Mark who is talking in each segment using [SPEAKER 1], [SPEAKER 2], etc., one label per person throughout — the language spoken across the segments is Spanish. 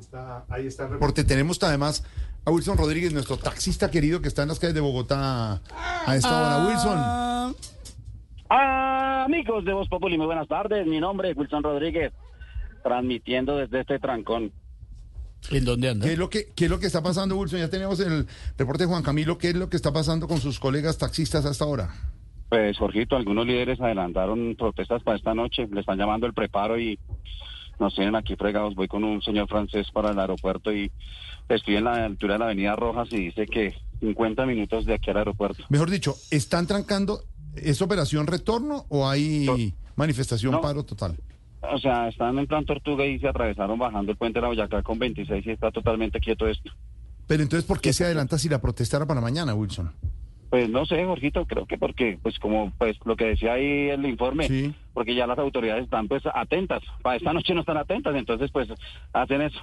[SPEAKER 1] está, ahí está el reporte. Tenemos además a Wilson Rodríguez, nuestro taxista querido que está en las calles de Bogotá a esta hora. Wilson.
[SPEAKER 2] Ah, amigos de Voz Populi, muy buenas tardes. Mi nombre es Wilson Rodríguez, transmitiendo desde este trancón.
[SPEAKER 3] ¿En dónde anda?
[SPEAKER 1] ¿Qué es, lo que, ¿Qué es lo que está pasando, Wilson? Ya tenemos el reporte de Juan Camilo. ¿Qué es lo que está pasando con sus colegas taxistas hasta ahora?
[SPEAKER 2] Pues, Jorgito, algunos líderes adelantaron protestas para esta noche. Le están llamando el preparo y nos tienen aquí fregados. Voy con un señor francés para el aeropuerto y estoy en la altura de la avenida Rojas y dice que 50 minutos de aquí al aeropuerto.
[SPEAKER 1] Mejor dicho, ¿están trancando? ¿Es operación retorno o hay
[SPEAKER 2] No.
[SPEAKER 1] manifestación
[SPEAKER 2] No.
[SPEAKER 1] paro total?
[SPEAKER 2] O sea, están en plan tortuga y se atravesaron bajando el puente de la Boyacá con 26 y está totalmente quieto esto.
[SPEAKER 1] Pero entonces, ¿por qué se adelanta si la protesta era para mañana, Wilson?
[SPEAKER 2] Pues no sé, Jorgito, creo que porque, pues como pues lo que decía ahí el informe,
[SPEAKER 1] Sí.
[SPEAKER 2] Porque ya las autoridades están pues atentas. Para esta noche no están atentas, entonces pues hacen eso.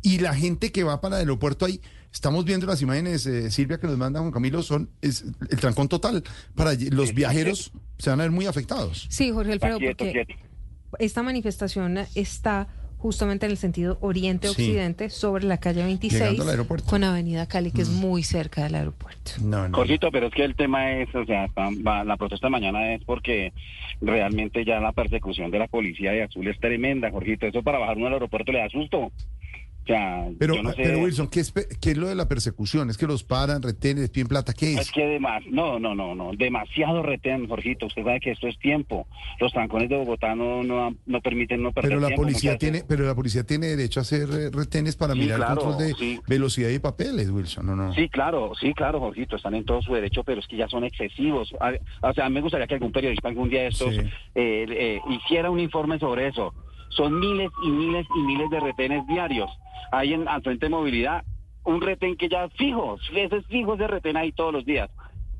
[SPEAKER 1] Y la gente que va para el aeropuerto ahí, estamos viendo las imágenes, eh, Silvia, que nos manda Juan Camilo, son es el trancón total. Para los viajeros se van a ver muy afectados.
[SPEAKER 4] Sí, Jorge Alfredo, porque esta manifestación está justamente en el sentido oriente-occidente sobre la calle 26
[SPEAKER 1] Llegando al aeropuerto. Mm.
[SPEAKER 4] con Avenida Cali, que es muy cerca del aeropuerto.
[SPEAKER 1] No, no.
[SPEAKER 2] Jorgito, pero es que el tema es, o sea, la protesta de mañana es porque realmente ya la persecución de la policía de Azul es tremenda, Jorgito. Eso para bajar uno al aeropuerto le da susto. Sea,
[SPEAKER 1] Pero,
[SPEAKER 2] yo no sé.
[SPEAKER 1] pero Wilson, ¿qué es, ¿qué es lo de la persecución? ¿Es que los paran, retienen, les piden plata? ¿Qué
[SPEAKER 2] Es
[SPEAKER 1] es?
[SPEAKER 2] que demás, no, no, no, no, demasiado retén, Jorgito. Usted sabe que esto es tiempo. Los trancones de Bogotá no, no, no permiten no perder
[SPEAKER 1] Pero la
[SPEAKER 2] tiempo,
[SPEAKER 1] policía tiene, pero la policía tiene derecho a hacer eh, retenes para
[SPEAKER 2] Sí,
[SPEAKER 1] mirar
[SPEAKER 2] claro,
[SPEAKER 1] el control de
[SPEAKER 2] sí.
[SPEAKER 1] velocidad y papeles, Wilson, ¿no? no.
[SPEAKER 2] Sí, claro, sí, claro, Jorgito, están en todo su derecho, pero es que ya son excesivos. A- O sea, me gustaría que algún periodista algún día de estos
[SPEAKER 1] Sí.
[SPEAKER 2] eh, eh, hiciera un informe sobre eso. Son miles y miles y miles de retenes diarios. Hay en, al frente de movilidad un retén que ya fijo, ese es fijo ese retén ahí todos los días.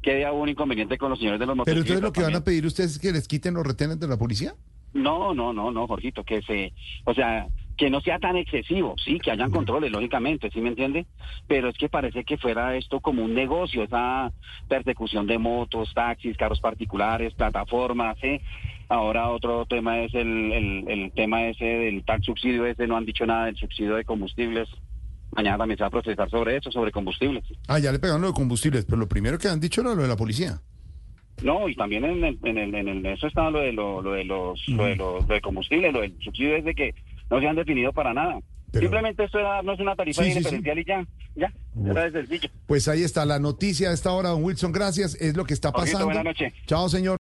[SPEAKER 2] Que haya un inconveniente con los señores de los
[SPEAKER 1] Pero
[SPEAKER 2] motociclistas.
[SPEAKER 1] entonces lo que van a pedir ustedes es que les quiten los retenes de la policía.
[SPEAKER 2] No, no, no, no, Jorgito, que se, o sea, que no sea tan excesivo, sí, que hayan controles, lógicamente, ¿sí me entiende? Pero es que parece que fuera esto como un negocio, esa persecución de motos, taxis, carros particulares, plataformas, ¿sí? Ahora otro tema es el, el, el tema ese del tal subsidio ese, no han dicho nada del subsidio de combustibles. Mañana también se va a protestar sobre eso, sobre combustibles.
[SPEAKER 1] Ah, ya le pegaron lo de combustibles, pero lo primero que han dicho era lo de la policía.
[SPEAKER 2] No, y también en el, en el, en el eso está lo de, lo, lo de los, lo de lo de combustible, lo del subsidio es de que no se han definido para nada.
[SPEAKER 1] Pero-
[SPEAKER 2] Simplemente esto era- no es una tarifa
[SPEAKER 1] Sí, sí, sí.
[SPEAKER 2] diferencial y ya, ya, era de sencillo.
[SPEAKER 1] Pues ahí está la noticia a esta hora, don Wilson, gracias. Es lo que está pasando.
[SPEAKER 2] buenas noches.
[SPEAKER 1] Chao, señor.